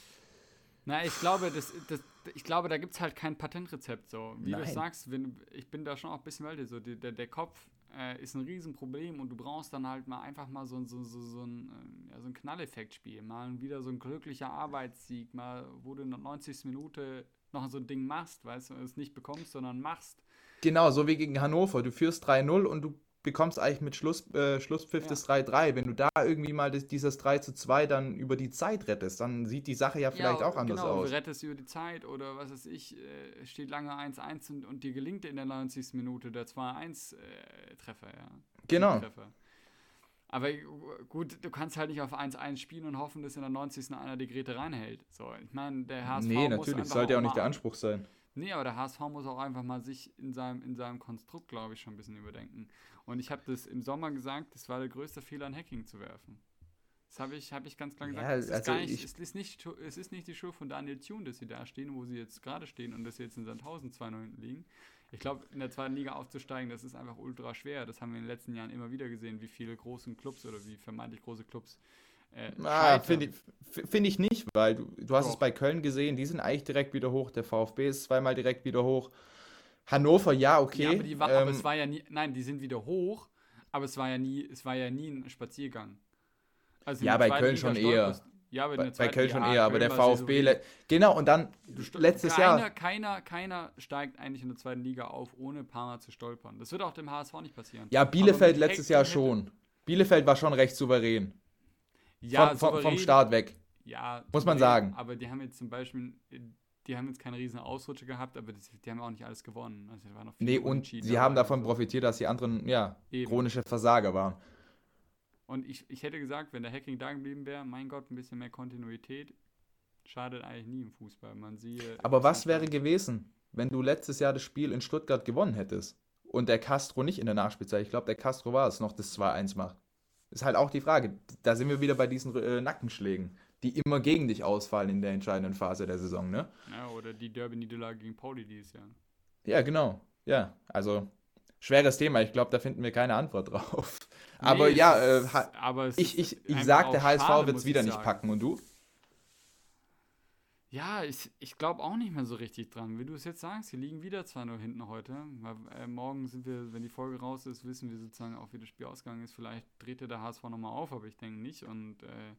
Na, ich glaube, das, das, ich glaube, da gibt es halt kein Patentrezept. So. Wie Nein. du sagst, wenn, ich bin da schon auch ein bisschen weiter. So, der, der Kopf äh, ist ein Riesenproblem und du brauchst dann halt mal einfach mal so, so, so, so ein, äh, ja, so ein Knalleffekt-Spiel. Mal wieder so ein glücklicher Arbeitssieg, mal wo du in der 90. Minute noch so ein Ding machst, weißt du, es nicht bekommst, sondern machst. Genau, so wie gegen Hannover. Du führst 3-0 und du bekommst eigentlich mit Schluss, äh, Schlusspfiff Ja. das 3-3. Wenn du da irgendwie mal das, dieses 3 zu 2 dann über die Zeit rettest, dann sieht die Sache ja vielleicht ja, auch anders genau, aus. Du rettest über die Zeit oder was weiß ich, äh, steht lange 1-1 und, und dir gelingt in der 90. Minute der 2-1-Treffer, ja. Genau. Aber äh, gut, du kannst halt nicht auf 1-1 spielen und hoffen, dass in der 90. einer die Grete reinhält. So, ich meine, der HSV Nee, natürlich, sollte ja auch nicht der Anspruch sein. Nee, aber der HSV muss auch einfach mal sich in seinem, in seinem Konstrukt, glaube ich, schon ein bisschen überdenken. Und ich habe das im Sommer gesagt, das war der größte Fehler, ein Hacking zu werfen. Das habe ich, hab ich ganz klar gesagt. Ja, es, ist also nicht, ich- es, ist nicht, es ist nicht die Schuld von Daniel Thune, dass sie da stehen, wo sie jetzt gerade stehen und dass sie jetzt in Sandhausen 2-0 hinten liegen. Ich glaube, in der zweiten Liga aufzusteigen, das ist einfach ultra schwer. Das haben wir in den letzten Jahren immer wieder gesehen, wie viele großen Clubs oder wie vermeintlich große Clubs äh, Ah. Finde find ich nicht, weil du, du hast es Doch. bei Köln gesehen, die sind eigentlich direkt wieder hoch. Der VfB ist zweimal direkt wieder hoch. Hannover, ja, okay. Ja, aber, die war, aber ähm, es war ja nie, nein, die sind wieder hoch, aber es war ja nie, es war ja nie ein Spaziergang. Also Ja, bei Köln Liga schon eher. stolperst- Ja, aber in bei, der bei zweiten Köln schon eher, aber der VfB, le- genau, und dann letztes keiner, Jahr, Keiner, keiner steigt eigentlich in der zweiten Liga auf, ohne ein paar Mal zu stolpern. Das wird auch dem HSV nicht passieren. ja, Aber Bielefeld letztes Jahr schon. Bielefeld war schon recht souverän. Ja, vom, vom, vom Start weg. Ja, Muss man sagen. Aber die haben jetzt zum Beispiel, die haben jetzt keine riesen Ausrutsche gehabt, aber das, die haben auch nicht alles gewonnen. Also da waren noch viele Nee, und sie haben davon so. profitiert, dass die anderen, ja, Eben. chronische Versager waren. Und ich, ich hätte gesagt, wenn der Hacking da geblieben wäre, mein Gott, ein bisschen mehr Kontinuität schadet eigentlich nie im Fußball. Man siehe. Aber was wäre gewesen, wenn du letztes Jahr das Spiel in Stuttgart gewonnen hättest und der Castro nicht in der Nachspielzeit, ich glaube, der Castro war es, noch das 2-1 macht? Ist halt auch die Frage. Da sind wir wieder bei diesen äh, Nackenschlägen, die immer gegen dich ausfallen in der entscheidenden Phase der Saison, ne? Ja, oder die Derby-Niederlage gegen Pauli dieses Jahr. Ja, genau. Ja, also schweres Thema. Ich glaube, da finden wir keine Antwort drauf. Aber Nee, ja, äh, aber es ich, ist ich, ich einfach sag, der HSV wird es ich wieder nicht packen. Und du? Ja, ich, ich glaube auch nicht mehr so richtig dran. Wie du es jetzt sagst, sie liegen wieder 2-0 hinten heute. Weil, äh, morgen sind wir, wenn die Folge raus ist, wissen wir sozusagen auch, wie das Spiel ausgegangen ist. Vielleicht dreht der HSV nochmal auf, aber ich denke nicht. Und äh,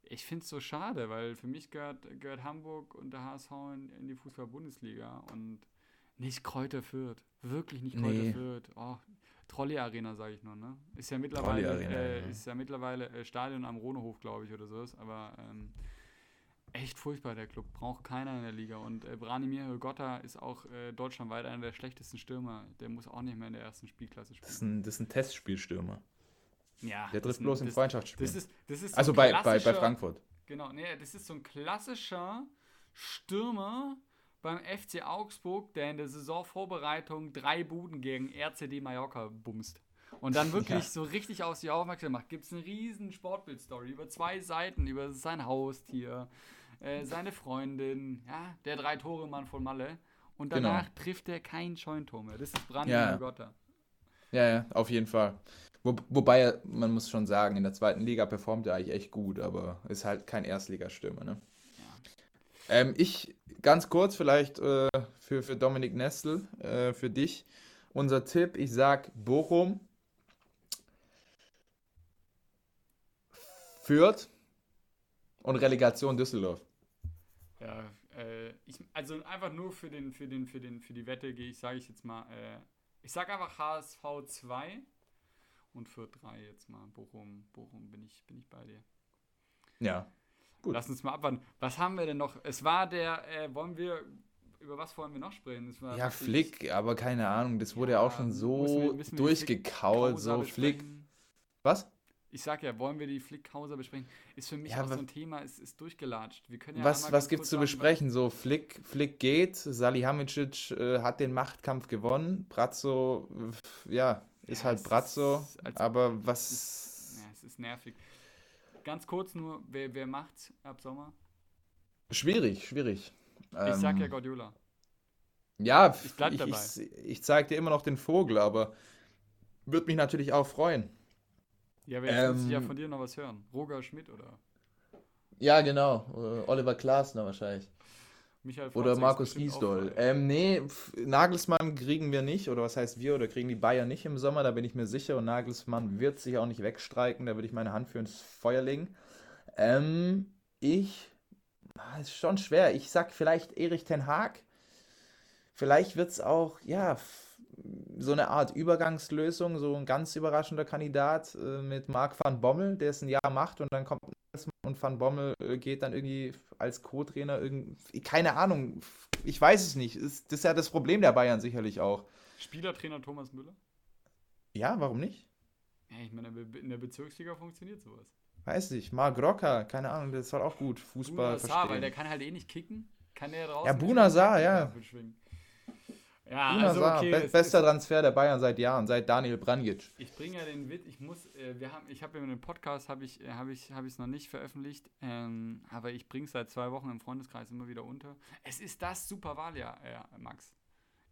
ich finde es so schade, weil für mich gehört, gehört Hamburg und der HSV in, in die Fußball-Bundesliga und nicht Kräuter Fürth. Wirklich nicht Kräuter Nee. Fürth. Oh, Trolley-Arena, sage ich nur, ne? Ist ja mittlerweile, Trolley-Arena, äh, ja. ist ja mittlerweile äh, Stadion am Ronehof, glaube ich, oder sowas. Aber ähm, echt furchtbar, der Club. Braucht keiner in der Liga. Und äh, Branimir Gotta ist auch äh, deutschlandweit einer der schlechtesten Stürmer. Der muss auch nicht mehr in der ersten Spielklasse Das ist spielen. ein, das ist ein Testspielstürmer. Ja, Der trifft bloß im Freundschaftsspiel. das ist, das ist so also bei, bei, bei Frankfurt. Genau, nee, das ist so ein klassischer Stürmer beim FC Augsburg, der in der Saisonvorbereitung drei Buden gegen RCD Mallorca bumst. Und dann wirklich Ja. so richtig auf sich aufmerksam macht. Gibt es eine riesen Sportbild-Story über zwei Seiten, über sein Haustier, äh, seine Freundin, ja, der Drei-Tore-Mann von Malle. Und Genau. danach trifft er kein Scheuntor mehr. Das ist Brandon Ja. Gotta. Ja, ja, auf jeden Fall. Wo, wobei, man muss schon sagen, in der zweiten Liga performt er eigentlich echt gut, aber ist halt kein Erstligastürmer, ne? Ähm, ich, ganz kurz vielleicht äh, für, für Dominik Nestel, äh, für dich, unser Tipp, ich sag Bochum, Fürth und Relegation Düsseldorf. Ja, äh, ich, also einfach nur für den, für den, für den, für die Wette gehe ich, sage ich jetzt mal, äh, ich sage einfach HSV 2 und für 3 jetzt mal. Bochum, Bochum bin ich, bin ich bei dir. Ja. Gut. Lass uns mal abwarten. Was haben wir denn noch? Es war der, äh, wollen wir, über was wollen wir noch sprechen? Es war Ja, Flick, aber keine Ahnung, das wurde ja, auch Ja, schon müssen so durchgekaut, so Flick. Was? Ich sag ja, wollen wir die Flick-Causa besprechen? Ist für mich Ja, auch so ein Thema, ist, ist durchgelatscht. Wir können ja was was gibt's zu sagen, besprechen? So, Flick, Flick geht, Salihamidzic äh, hat den Machtkampf gewonnen, Brazzo, ja, ist Ja, halt Brazzo, ist- aber was, Ja, es ist nervig. Ganz kurz nur, wer, wer macht's ab Sommer? schwierig, schwierig. Ich sag ja Ähm, Guardiola. ja, ich bleib ich, dabei. ich, ich zeig dir immer noch den Vogel, aber würde mich natürlich auch freuen. Ja, jetzt muss ich ja ähm, von dir noch was hören. Roger Schmidt oder Ja, genau, äh, Oliver Glasner wahrscheinlich. Michael Oder Franz Markus bestimmt auch Giesdoll. Ähm, nee, pf, Nagelsmann kriegen wir nicht, oder was heißt wir, oder kriegen die Bayern nicht im Sommer, da bin ich mir sicher. Und Nagelsmann wird sich auch nicht wegstreiken, da würde ich meine Hand für ins Feuer legen. Ähm, ich, ah, ist schon schwer. Ich sag vielleicht Erich Ten Haag. Vielleicht wird es auch, ja, so eine Art Übergangslösung, so ein ganz überraschender Kandidat äh, mit Marc van Bommel, der es ein Jahr macht und dann kommt und Van Bommel äh, geht dann irgendwie als Co-Trainer irgendwie, keine Ahnung, ich weiß es nicht. Das ist ja das Problem der Bayern sicherlich auch. Spielertrainer Thomas Müller? Ja, warum nicht? Ja, ich meine, in der Bezirksliga funktioniert sowas. Weiß nicht, Marc Rocker, keine Ahnung, das war auch gut, Fußball Buna Saar, weil der kann halt eh nicht kicken. Kann der draußen Ja, Buna Saar, ja. Ja, Buna also Saar, okay, be es bester Transfer der Bayern seit Jahren, seit Daniel Branjic. Ich bringe ja den Witz, ich muss, äh, wir haben, ich habe ja einen Podcast, habe ich, äh, habe ich, habe ich es noch nicht veröffentlicht, ähm, aber ich bringe es seit zwei Wochen im Freundeskreis immer wieder unter. Es ist das Superwahljahr, äh, Max.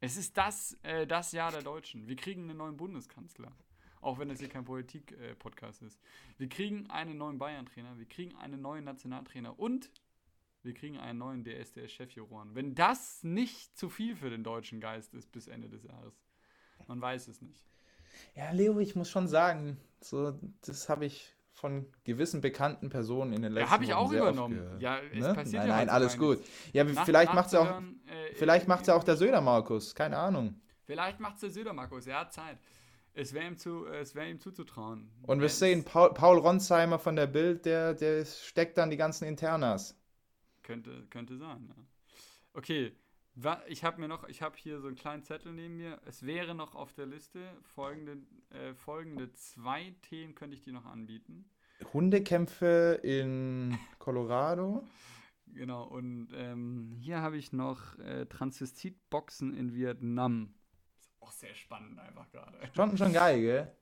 Es ist das, äh, das Jahr der Deutschen. Wir kriegen einen neuen Bundeskanzler. Auch wenn es hier kein Politik-Podcast ist. Wir kriegen einen neuen Bayern-Trainer, wir kriegen einen neuen Nationaltrainer und wir kriegen einen neuen DSDS-Chefjuroren. Wenn das nicht zu viel für den deutschen Geist ist bis Ende des Jahres. Man weiß es nicht. Ja, Leo, ich muss schon sagen, so, das habe ich von gewissen bekannten Personen in den letzten Ja, habe ich auch übernommen. Ja, es Ne? passiert Nein, ja nein, alles gut. Ja, Nach- vielleicht macht es auch, nachzuhören, äh, vielleicht macht's ja auch der in- Söder Markus, keine Ahnung. Vielleicht macht es der Söder, Markus. Er hat Zeit. Es wäre ihm, zu, es wär ihm zuzutrauen. Und wir sehen, Paul, Paul Ronsheimer von der Bild, der, der steckt dann die ganzen Internas. Könnte, könnte sein, ja. Okay, ich habe mir noch, ich habe hier so einen kleinen Zettel neben mir. Es wäre noch auf der Liste folgende, äh, folgende zwei Themen könnte ich dir noch anbieten. Hundekämpfe in Colorado. Genau, und ähm, hier habe ich noch äh, Transvestitboxen in Vietnam. Auch sehr spannend einfach gerade. Schon, schon geil, gell?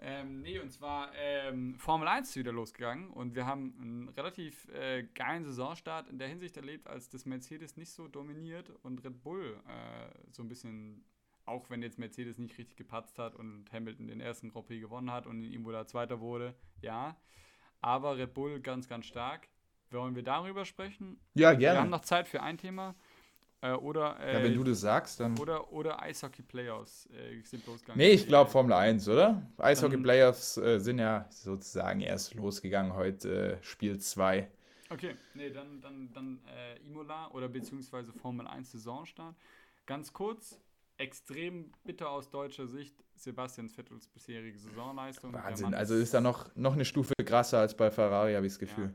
Ähm, nee, und zwar ähm, Formel 1 ist wieder losgegangen und wir haben einen relativ äh, geilen Saisonstart in der Hinsicht erlebt, als das Mercedes nicht so dominiert und Red Bull äh, so ein bisschen, auch wenn jetzt Mercedes nicht richtig gepatzt hat und Hamilton den ersten Grand Prix gewonnen hat und in Imola Zweiter wurde, ja, aber Red Bull ganz, ganz stark. Wollen wir darüber sprechen? Ja, Wir haben gerne. noch Zeit für ein Thema. Äh, oder, äh, Ja, wenn du das sagst, dann. oder, oder Eishockey Playoffs äh, sind losgegangen. Nee, ich glaube Formel 1, oder? Eishockey Playoffs äh, sind ja sozusagen erst losgegangen. Heute äh, Spiel 2. Okay, nee, dann, dann, dann äh, Imola oder beziehungsweise Formel 1 Saisonstart. Ganz kurz, extrem bitter aus deutscher Sicht, Sebastian Vettels bisherige Saisonleistung. Wahnsinn. Also ist- da noch, noch eine Stufe krasser als bei Ferrari, habe ich das Gefühl.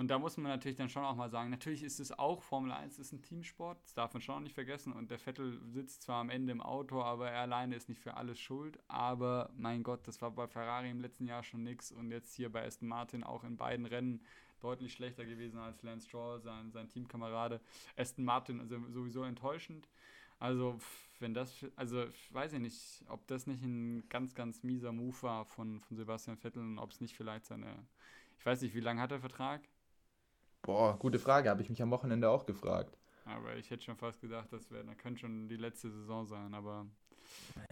Und da muss man natürlich dann schon auch mal sagen, natürlich ist es auch, Formel 1 ist ein Teamsport, das darf man schon auch nicht vergessen. Und der Vettel sitzt zwar am Ende im Auto, aber er alleine ist nicht für alles schuld. Aber mein Gott, das war bei Ferrari im letzten Jahr schon nix. Und jetzt hier bei Aston Martin auch in beiden Rennen deutlich schlechter gewesen als Lance Stroll, sein, sein Teamkamerade. Aston Martin also sowieso enttäuschend. Also, wenn das, also weiß ich nicht, ob das nicht ein ganz, ganz mieser Move war von, von Sebastian Vettel und ob es nicht vielleicht seine, ich weiß nicht, wie lange hat der Vertrag? Boah, gute Frage. Habe ich mich am Wochenende auch gefragt. Aber ich hätte schon fast gedacht, das wäre, dann könnte schon die letzte Saison sein, aber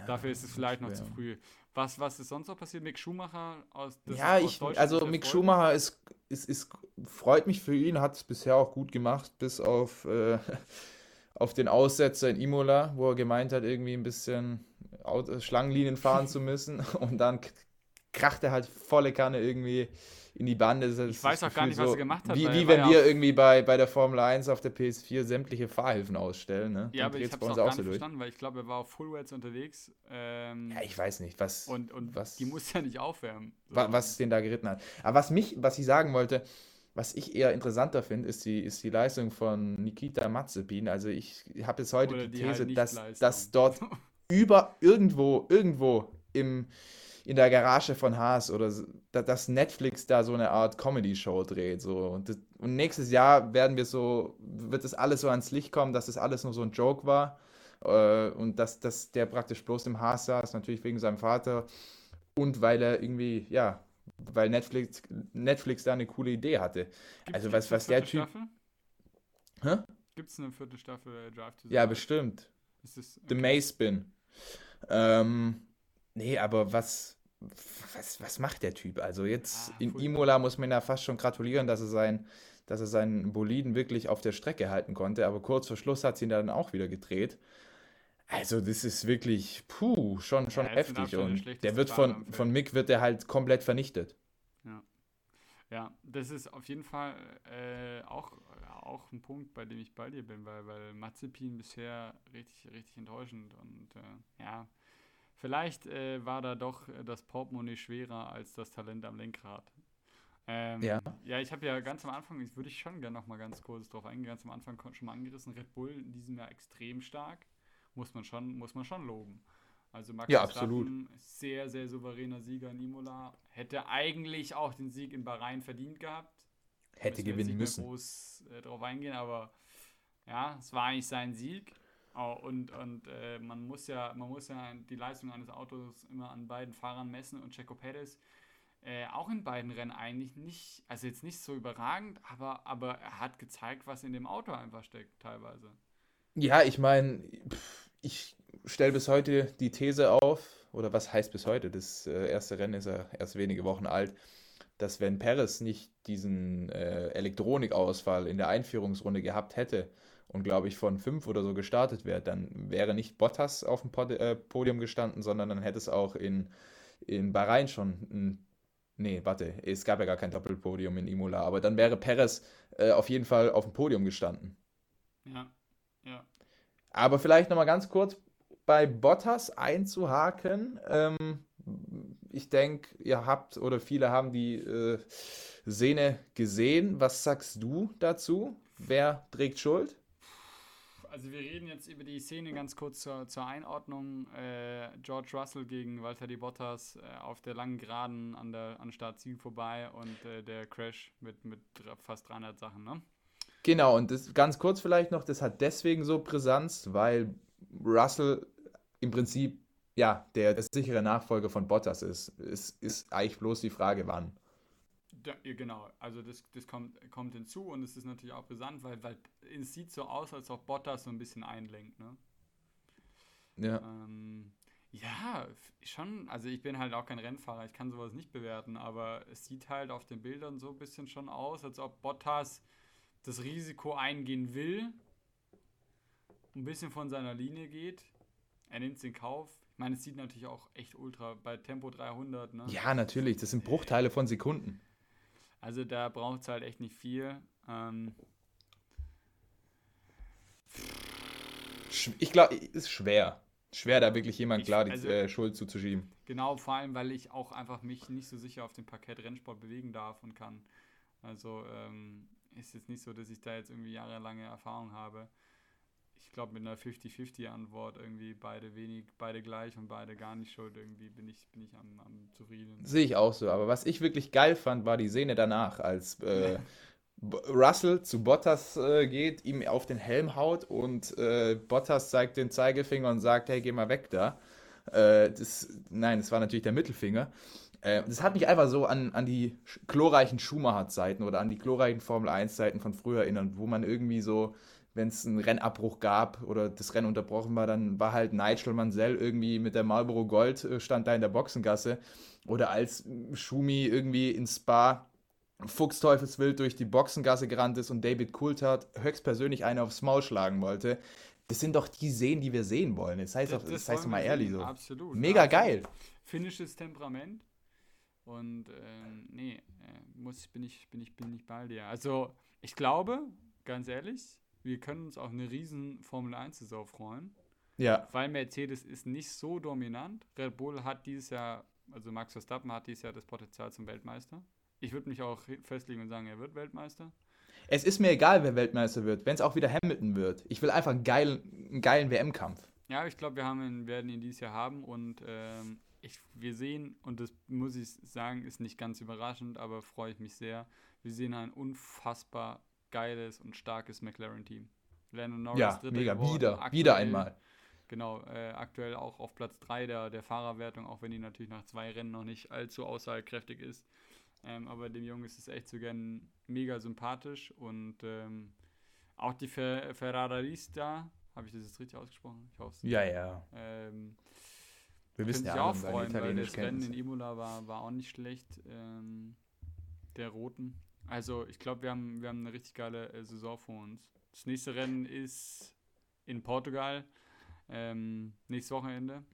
dafür ist es vielleicht noch zu schwer. früh. Was, was ist sonst noch passiert? Mick Schumacher aus ja, aus ich, Deutschland also Mick Schumacher ist, ist, ist, freut mich für ihn, hat es bisher auch gut gemacht, bis auf, äh, auf den Aussetzer in Imola, wo er gemeint hat, irgendwie ein bisschen Schlangenlinien fahren zu müssen und dann kracht er halt volle Kanne irgendwie in die Bande. Das Ich weiß auch gar Gefühl nicht, was er gemacht hat, Wie, wie wenn ja wir irgendwie bei, bei der Formel 1 auf der PS4 sämtliche Fahrhilfen ausstellen. Ne? Ja, Dann aber ich habe es auch gar nicht so durch. verstanden, weil ich glaube, er war auf Fullwets unterwegs ähm, Ja, ich weiß nicht, was, und, und was- die muss ja nicht aufwärmen. So. wa- was den da geritten hat. Aber was mich, was ich sagen wollte, was ich eher interessanter finde, ist die, ist die Leistung von Nikita Mazepin. Also ich habe jetzt heute Oder die die halt These, nicht dass, Leistung. dass dort über irgendwo, irgendwo im, in der Garage von Haas oder dass Netflix da so eine Art Comedy-Show dreht. So. Und, das, und nächstes Jahr werden wir so, wird das alles so ans Licht kommen, dass das alles nur so ein Joke war. Äh, und dass, dass der praktisch bloß im Haas saß, natürlich wegen seinem Vater. Und weil er irgendwie, ja, weil Netflix, Netflix da eine coole Idee hatte. Gibt's- also was- was der Typ- Staffel? Hä? Gibt es eine vierte Staffel äh, Drive to Ja, bestimmt. Ist das, The Maze Spin. Ähm, nee, aber was, was, was macht der Typ? Also jetzt Ah, in. Imola muss man ja fast schon gratulieren, dass er, sein, dass er seinen Boliden wirklich auf der Strecke halten konnte, aber kurz vor Schluss hat sie ihn dann auch wieder gedreht. Also das ist wirklich, puh, schon, schon Ja, heftig. Und der wird von, von Mick wird er halt komplett vernichtet. Ja, das ist auf jeden Fall äh, auch, auch ein Punkt, bei dem ich bei dir bin, weil, weil Mazepin bisher richtig, richtig enttäuschend und äh, ja, vielleicht äh, war da doch das Portemonnaie schwerer als das Talent am Lenkrad. Ähm, ja. ja, ich habe ja ganz am Anfang, ich würde ich schon gerne noch mal ganz kurz drauf eingehen, ganz am Anfang schon mal angerissen, Red Bull in diesem Jahr extrem stark, muss man schon, muss man schon loben. Also Max ja, absolut. sehr, sehr souveräner Sieger in Imola, hätte eigentlich auch den Sieg in Bahrain verdient gehabt. Hätte gewinnen müssen. groß äh, drauf eingehen, aber ja, es war eigentlich sein Sieg. Oh, und und äh, man muss ja, man muss ja die Leistung eines Autos immer an beiden Fahrern messen und Checo Perez äh, auch in beiden Rennen eigentlich nicht, also jetzt nicht so überragend, aber, aber er hat gezeigt, was in dem Auto einfach steckt, teilweise. Ja, ich meine, ich stelle bis heute die These auf, oder was heißt bis heute? Das äh, erste Rennen ist ja erst wenige Wochen alt, dass wenn Perez nicht diesen äh, Elektronikausfall in der Einführungsrunde gehabt hätte und glaube ich von fünf oder so gestartet wäre, dann wäre nicht Bottas auf dem Pod äh, Podium gestanden, sondern dann hätte es auch in, in Bahrain schon ein Nee, warte, es gab ja gar kein Doppelpodium in Imola, aber dann wäre Perez äh, auf jeden Fall auf dem Podium gestanden. Ja, ja. Aber vielleicht nochmal ganz kurz bei Bottas einzuhaken. Ähm, ich denke, ihr habt oder viele haben die äh, Szene gesehen. Was sagst du dazu? Wer trägt Schuld? Also wir reden jetzt über die Szene ganz kurz zur, zur Einordnung. Äh, George Russell gegen Walter Di Bottas äh, auf der langen Geraden an der an Startziel vorbei und äh, der Crash mit, mit fast 300 Sachen, ne? Genau, und das ganz kurz vielleicht noch, das hat deswegen so Brisanz, weil Russell im Prinzip ja der, der sichere Nachfolger von Bottas ist. Es ist eigentlich bloß die Frage, wann. Ja, genau, also das, das kommt, kommt hinzu und es ist natürlich auch brisant, weil, weil es sieht so aus, als ob Bottas so ein bisschen einlenkt, ne? Ja. Ähm, ja, schon, also ich bin halt auch kein Rennfahrer, ich kann sowas nicht bewerten, aber es sieht halt auf den Bildern so ein bisschen schon aus, als ob Bottas das Risiko eingehen will, ein bisschen von seiner Linie geht. Er nimmt es in Kauf. Ich meine, es sieht natürlich auch echt ultra bei Tempo 300, ne? Ja, natürlich, das sind Bruchteile von Sekunden. Also da braucht es halt echt nicht viel. Ähm ich glaube, es ist schwer. Schwer, da wirklich jemand klar die also, äh, Schuld zuzuschieben. Genau, vor allem, weil ich auch einfach mich nicht so sicher auf dem Parkett Rennsport bewegen darf und kann. Also ähm, ist jetzt nicht so, dass ich da jetzt irgendwie jahrelange Erfahrung habe ich glaube, mit einer 50-50-Antwort irgendwie beide wenig, beide gleich und beide gar nicht schuld, irgendwie bin ich, bin ich am, am zufrieden. Sehe ich auch so. Aber was ich wirklich geil fand, war die Szene danach, als äh, Russell zu Bottas äh, geht, ihm auf den Helm haut und äh, Bottas zeigt den Zeigefinger und sagt, hey, geh mal weg da. Äh, das, nein, das war natürlich der Mittelfinger. Äh, das hat mich einfach so an, an die glorreichen Schumacher-Zeiten oder an die glorreichen Formel-1-Zeiten von früher erinnert, wo man irgendwie so wenn es einen Rennabbruch gab oder das Rennen unterbrochen war, dann war halt Nigel Mansell irgendwie mit der Marlboro Gold, äh, stand da in der Boxengasse. Oder als Schumi irgendwie in Spa Fuchsteufelswild durch die Boxengasse gerannt ist und David Coulthard höchstpersönlich einen aufs Maul schlagen wollte. Das sind doch die Szenen, die wir sehen wollen. Das heißt, das, das, das heißt mal ehrlich so. Absolut. Mega absolut. geil. Finnisches Temperament. Und ähm, nee, äh, muss, bin, ich, bin, ich, bin ich bei dir. Also, ich glaube, ganz ehrlich, wir können uns auf eine riesen Formel 1-Saison freuen. Ja. Weil Mercedes ist nicht so dominant. Red Bull hat dieses Jahr, also Max Verstappen hat dieses Jahr das Potenzial zum Weltmeister. Ich würde mich auch festlegen und sagen, er wird Weltmeister. Es ist mir egal, wer Weltmeister wird, wenn es auch wieder Hamilton wird. Ich will einfach einen geilen, einen geilen WM-Kampf. Ja, ich glaube, wir haben ihn, werden ihn dieses Jahr haben und ähm, ich, wir sehen, und das muss ich sagen, ist nicht ganz überraschend, aber freue ich mich sehr. Wir sehen ein unfassbar geiles und starkes McLaren-Team. Lennon Norris ja, dritter mega, geworden, wieder, aktuell, wieder einmal. Genau, äh, aktuell auch auf Platz 3 der, der Fahrerwertung, auch wenn die natürlich nach zwei Rennen noch nicht allzu aussagekräftig ist. Ähm, aber dem Jungen ist es echt so gern mega sympathisch und ähm, auch die Fer Ferrarista, habe ich das jetzt richtig ausgesprochen? Ich hoffe Ja, ja. Ähm, Wir wissen ja auch freuen, weil das Rennen in Imola war, war auch nicht schlecht. Ähm, der Roten. Also ich glaube, wir haben, wir haben eine richtig geile äh, Saison vor uns. Das nächste Rennen ist in Portugal, ähm, nächstes Wochenende.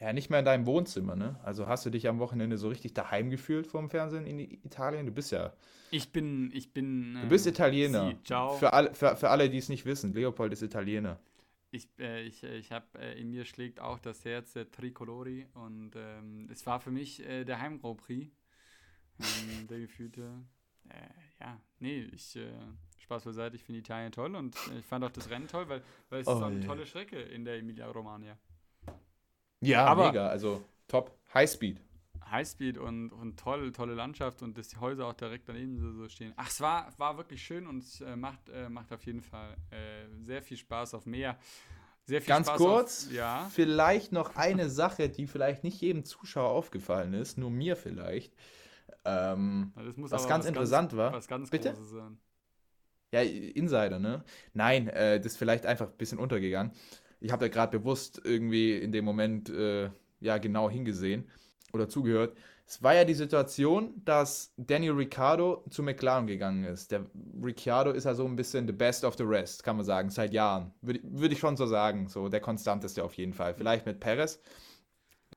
ja, nicht mehr in deinem Wohnzimmer, ne? Also hast du dich am Wochenende so richtig daheim gefühlt vorm Fernsehen in Italien? Du bist ja. Ich bin, ich bin. Du bist äh, Italiener. Sie, ciao. Für alle, für, für alle, die es nicht wissen, Leopold ist Italiener. Ich, äh, ich, äh, ich habe äh, in mir schlägt auch das Herz der Tricolori und ähm, es war für mich äh, der Heim Grand Prix. Ähm, der gefühlte. Äh, ja, nee, ich. Äh, Spaß beiseite, ich finde Italien toll und äh, ich fand auch das Rennen toll, weil, weil es Oh ist auch eine je. tolle Strecke in der Emilia-Romagna. Ja, Aber- mega. Also top. Highspeed. Highspeed und, und toll, tolle Landschaft und dass die Häuser auch direkt daneben so, so stehen. Ach, es war, war wirklich schön und es äh, macht, äh, macht auf jeden Fall äh, sehr viel Spaß auf Meer. Sehr viel Ganz Spaß kurz, Auf, ja. vielleicht noch eine Sache, die vielleicht nicht jedem Zuschauer aufgefallen ist, nur mir vielleicht. Ähm, Das muss was aber ganz interessant war. Was ganz Bitte? Großes sein. Ja, Insider, ne? Nein, äh, das ist vielleicht einfach ein bisschen untergegangen. Ich habe da gerade bewusst irgendwie in dem Moment äh, ja genau hingesehen oder zugehört. Es war ja die Situation, dass Daniel Ricciardo zu McLaren gegangen ist. Der Ricciardo ist ja so ein bisschen the best of the rest, kann man sagen, seit Jahren. Würde würd ich schon so sagen. So der konstanteste auf jeden Fall. Vielleicht mit Perez.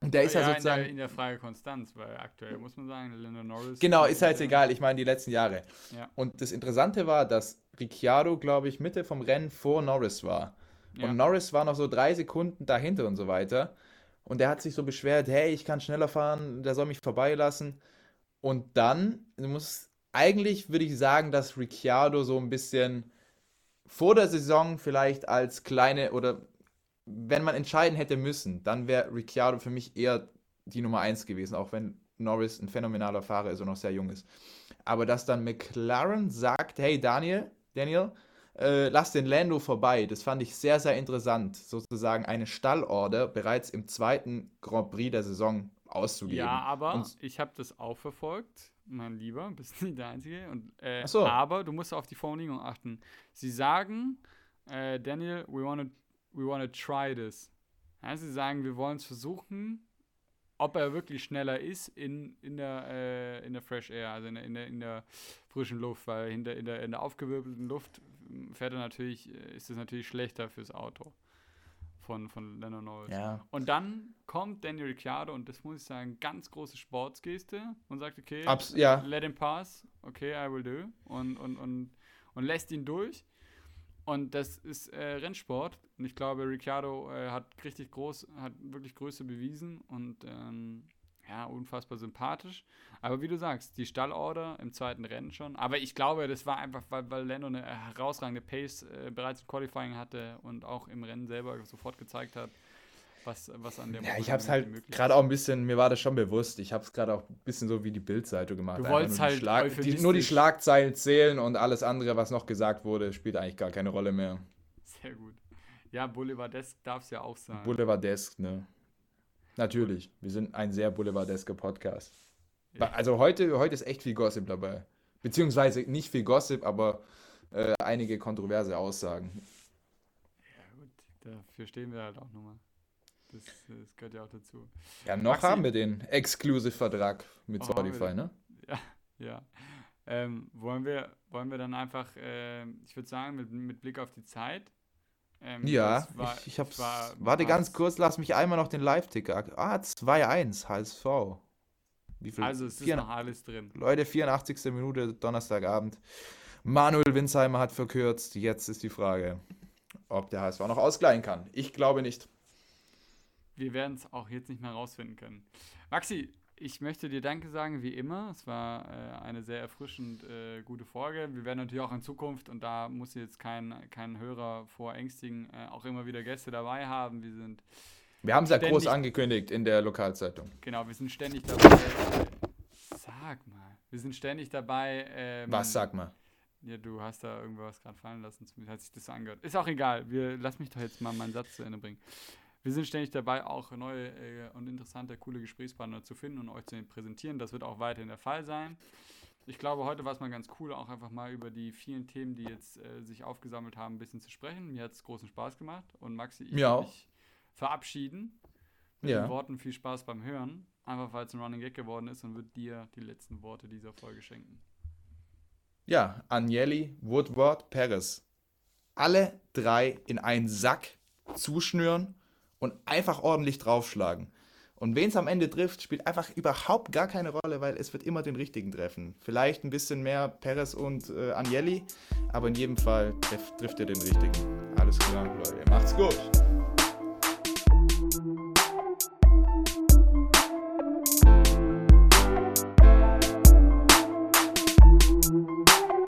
Und der ist ja, in, sozusagen. der, in der Frage Konstanz, weil aktuell muss man sagen, Lando Norris. Genau, ist ja äh, egal. Ich meine die letzten Jahre. Ja. Und das Interessante war, dass Ricciardo, glaube ich, Mitte vom Rennen vor Norris war. Ja. Und Norris war noch so drei Sekunden dahinter und so weiter. Und der hat sich so beschwert, hey, ich kann schneller fahren, der soll mich vorbeilassen. Und dann, du musst, eigentlich würde ich sagen, dass Ricciardo so ein bisschen vor der Saison vielleicht als kleine oder wenn man entscheiden hätte müssen, dann wäre Ricciardo für mich eher die Nummer 1 gewesen, auch wenn Norris ein phänomenaler Fahrer ist und noch sehr jung ist. Aber dass dann McLaren sagt, hey Daniel, Daniel, äh, lass den Lando vorbei, das fand ich sehr, sehr interessant, sozusagen eine Stallorder bereits im zweiten Grand Prix der Saison auszugeben. Ja, aber Und- ich habe das auch verfolgt, mein Lieber, bist nicht der Einzige. Und, äh, so. Aber du musst auf die Formulierung achten. Sie sagen, äh, Daniel, we wanna, we wanna try this. Ja, sie sagen, wir wollen es versuchen, ob er wirklich schneller ist in, in, der, äh, in der Fresh Air, also in der, in der, in der frischen Luft, weil hinter, in, der, in der aufgewirbelten Luft fährt er natürlich, äh, ist es natürlich schlechter fürs Auto von, von Lando Norris. Ja. Und dann kommt Daniel Ricciardo und das muss ich sagen, ganz große Sportsgeste und sagt, okay, Abs ja. let him pass, okay, I will do und, und, und, und lässt ihn durch. Und das ist äh, Rennsport und ich glaube, Ricciardo äh, hat richtig groß, hat wirklich Größe bewiesen und ähm, ja, unfassbar sympathisch. Aber wie du sagst, die Stallorder im zweiten Rennen schon. Aber ich glaube, das war einfach, weil, weil Lando eine herausragende Pace äh, bereits im Qualifying hatte und auch im Rennen selber sofort gezeigt hat, was, was an dem Ja, ich habe es halt gerade auch ein bisschen, mir war das schon bewusst, ich habe es gerade auch ein bisschen so wie die Bildzeitung gemacht. Du wolltest nur die halt Schlag, die, Nur die Schlagzeilen zählen und alles andere, was noch gesagt wurde, spielt eigentlich gar keine Rolle mehr. Sehr gut. Ja, Boulevardesk darf es ja auch sein. Boulevardesk, ne? Natürlich, wir sind ein sehr boulevardesker Podcast. Ja. Also heute, heute ist echt viel Gossip dabei. Beziehungsweise nicht viel Gossip, aber äh, einige kontroverse Aussagen. Ja, gut, dafür stehen wir halt auch nochmal. Das, das gehört ja auch dazu. Ja, noch Maxi- haben wir den Exclusive-Vertrag mit Oh, Spotify, ne? Ja. Ähm, wollen, wir, wollen wir dann einfach, ähm, ich würde sagen, mit, mit Blick auf die Zeit. ähm, Ja, war- ich, ich hab's. war- warte war- ganz kurz, lass mich einmal noch den Live-Ticker. Ah, 2-1, HSV. Wie viel? Also, es ist Vier- noch alles drin. Leute, 84. Minute, Donnerstagabend. Manuel Winsheimer hat verkürzt. Jetzt ist die Frage, ob der HSV noch ausgleichen kann. Ich glaube nicht. Wir werden es auch jetzt nicht mehr rausfinden können. Maxi, ich möchte dir Danke sagen, wie immer. Es war äh, eine sehr erfrischend äh, gute Folge. Wir werden natürlich auch in Zukunft, und da muss jetzt kein, kein Hörer vorängstigen, äh, auch immer wieder Gäste dabei haben. Wir sind, Wir haben es ja groß angekündigt in der Lokalzeitung. genau, wir sind ständig dabei. Äh, sag mal, wir sind ständig dabei. Ähm, Was, sag mal. Ja, du hast da irgendwas gerade fallen lassen, zumindest hat sich das so angehört. Ist auch egal, wir, lass mich doch jetzt mal meinen Satz zu Ende bringen. Wir sind ständig dabei, auch neue äh, und interessante, coole Gesprächspartner zu finden und euch zu präsentieren. Das wird auch weiterhin der Fall sein. Ich glaube, heute war es mal ganz cool, auch einfach mal über die vielen Themen, die jetzt äh, sich aufgesammelt haben, ein bisschen zu sprechen. Mir hat es großen Spaß gemacht. Und Maxi, ich Mir auch. dich verabschieden. Mit Ja. den Worten viel Spaß beim Hören. Einfach weil es ein Running Gag geworden ist und wird dir die letzten Worte dieser Folge schenken. Ja, Agnelli, Woodward, Perez. Alle drei in einen Sack zuschnüren und einfach ordentlich draufschlagen. Und wen es am Ende trifft, spielt einfach überhaupt gar keine Rolle, weil es wird immer den richtigen treffen. Vielleicht ein bisschen mehr Perez und äh, Agnelli, aber in jedem Fall treff, trifft er den richtigen. Alles klar, Leute. Macht's gut.